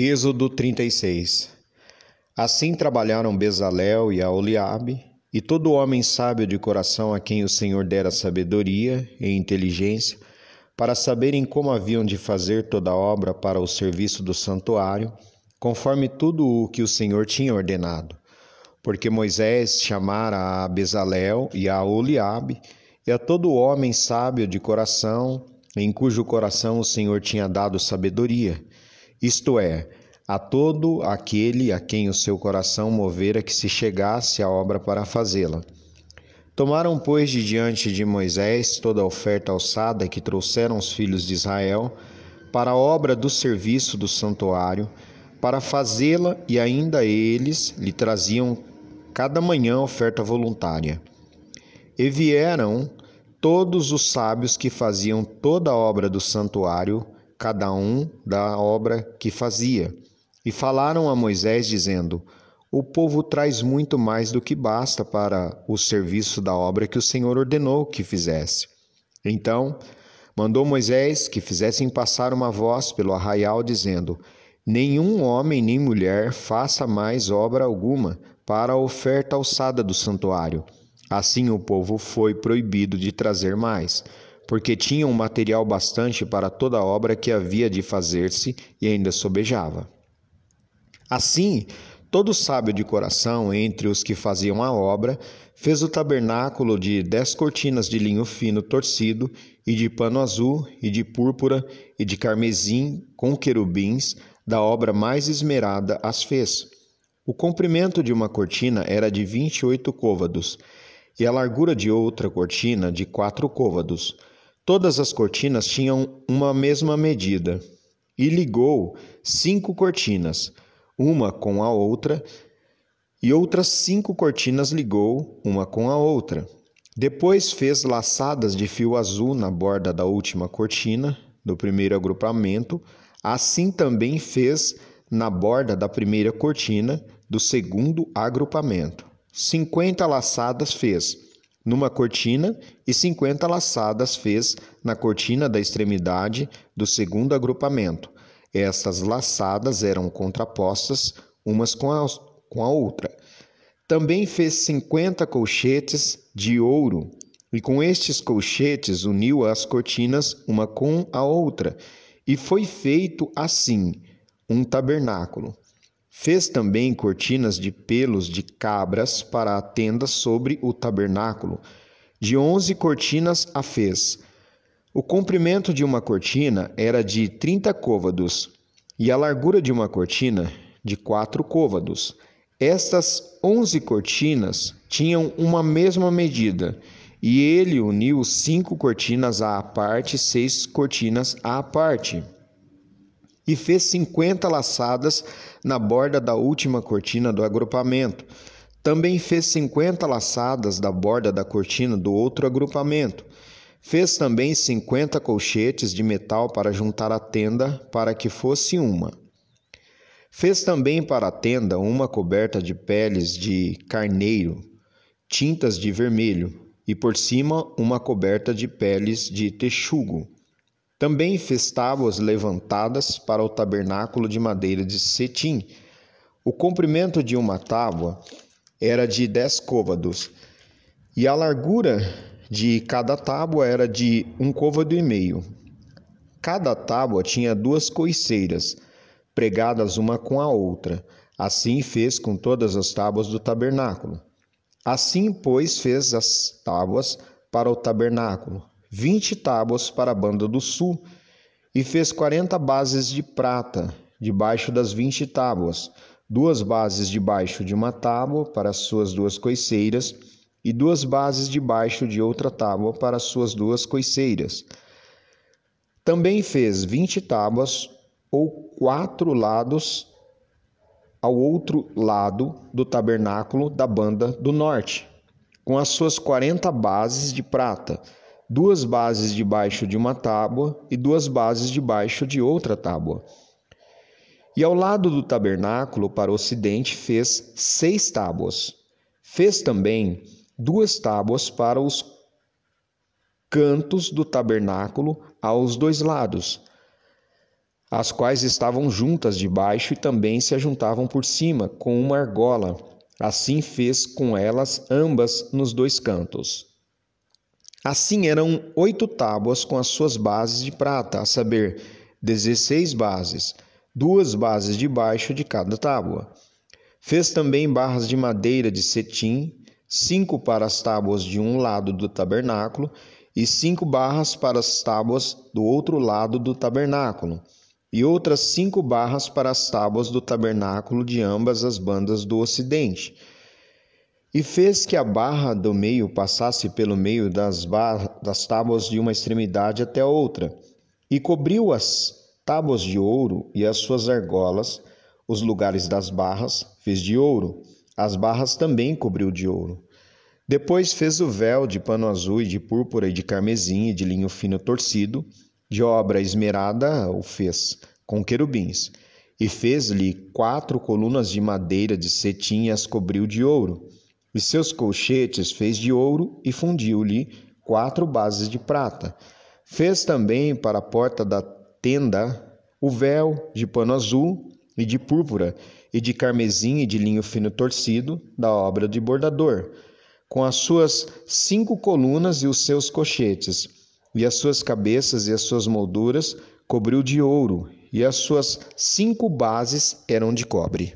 Êxodo 36 Assim trabalharam Bezalel e Aholiabe, e todo homem sábio de coração a quem o Senhor dera sabedoria e inteligência, para saberem como haviam de fazer toda a obra para o serviço do santuário, conforme tudo o que o Senhor tinha ordenado. Porque Moisés chamara a Bezalel e a Aholiabe, e a todo homem sábio de coração, em cujo coração o Senhor tinha dado sabedoria, isto é, a todo aquele a quem o seu coração movera que se chegasse à obra para fazê-la. Tomaram, pois, de diante de Moisés toda a oferta alçada que trouxeram os filhos de Israel para a obra do serviço do santuário, para fazê-la, e ainda eles lhe traziam cada manhã oferta voluntária. E vieram todos os sábios que faziam toda a obra do santuário cada um da obra que fazia. E falaram a Moisés, dizendo: O povo traz muito mais do que basta para o serviço da obra que o Senhor ordenou que fizesse. Então mandou Moisés que fizessem passar uma voz pelo arraial, dizendo: Nenhum homem nem mulher faça mais obra alguma para a oferta alçada do santuário. Assim o povo foi proibido de trazer mais porque tinham material bastante para toda a obra que havia de fazer-se e ainda sobejava. Assim, todo sábio de coração, entre os que faziam a obra, fez o tabernáculo de dez cortinas de linho fino torcido, e de pano azul, e de púrpura, e de carmesim, com querubins, da obra mais esmerada as fez. O comprimento de uma cortina era de vinte e oito côvados, e a largura de outra cortina de quatro côvados. Todas as cortinas tinham uma mesma medida, e ligou cinco cortinas, uma com a outra, e outras cinco cortinas ligou uma com a outra. Depois fez laçadas de fio azul na borda da última cortina, do primeiro agrupamento, assim também fez na borda da primeira cortina, do segundo agrupamento. Cinquenta laçadas fez numa cortina e cinquenta laçadas fez na cortina da extremidade do segundo agrupamento. Estas laçadas eram contrapostas umas com a, com a outra. Também fez cinquenta colchetes de ouro, e com estes colchetes uniu as cortinas uma com a outra, e foi feito assim um tabernáculo. Fez também cortinas de pelos de cabras para a tenda sobre o tabernáculo. De onze cortinas a fez. O comprimento de uma cortina era de trinta côvados, e a largura de uma cortina de quatro côvados. Estas onze cortinas tinham uma mesma medida, e ele uniu cinco cortinas à parte seis cortinas à parte e fez cinquenta laçadas na borda da última cortina do agrupamento. Também fez cinquenta laçadas da borda da cortina do outro agrupamento. Fez também cinquenta colchetes de metal para juntar a tenda, para que fosse uma. Fez também para a tenda uma coberta de peles de carneiro, tintas de vermelho, e por cima uma coberta de peles de texugo. Também fez tábuas levantadas para o tabernáculo de madeira de cetim. O comprimento de uma tábua era de dez côvados, e a largura de cada tábua era de um côvado e meio. Cada tábua tinha duas coiceiras, pregadas uma com a outra. Assim fez com todas as tábuas do tabernáculo. Assim, pois, fez as tábuas para o tabernáculo, vinte tábuas para a banda do sul, e fez quarenta bases de prata debaixo das vinte tábuas, duas bases debaixo de uma tábua para as suas duas coiceiras, e duas bases debaixo de outra tábua para as suas duas coiceiras. Também fez vinte tábuas ou quatro lados ao outro lado do tabernáculo da banda do norte, com as suas quarenta bases de prata, duas bases debaixo de uma tábua e duas bases debaixo de outra tábua. E ao lado do tabernáculo, para o ocidente, fez seis tábuas. Fez também duas tábuas para os cantos do tabernáculo aos dois lados. as quais estavam juntas debaixo e também se ajuntavam por cima, com uma argola. Assim fez com elas ambas nos dois cantos. Assim eram oito tábuas com as suas bases de prata, a saber, dezesseis bases, duas bases debaixo de cada tábua. Fez também barras de madeira de cetim, cinco para as tábuas de um lado do tabernáculo e cinco barras para as tábuas do outro lado do tabernáculo, e outras cinco barras para as tábuas do tabernáculo de ambas as bandas do ocidente. E fez que a barra do meio passasse pelo meio das, das tábuas de uma extremidade até a outra, e cobriu as tábuas de ouro e as suas argolas, os lugares das barras, fez de ouro, as barras também cobriu de ouro. Depois fez o véu de pano azul e de púrpura e de carmesim e de linho fino torcido, de obra esmerada o fez, com querubins, e fez-lhe quatro colunas de madeira de cetim e as cobriu de ouro. E seus colchetes fez de ouro e fundiu-lhe quatro bases de prata. Fez também para a porta da tenda o véu de pano azul e de púrpura e de carmesim e de linho fino torcido, da obra de bordador com as suas cinco colunas e os seus cochetes, e as suas cabeças e as suas molduras cobriu de ouro, e as suas cinco bases eram de cobre.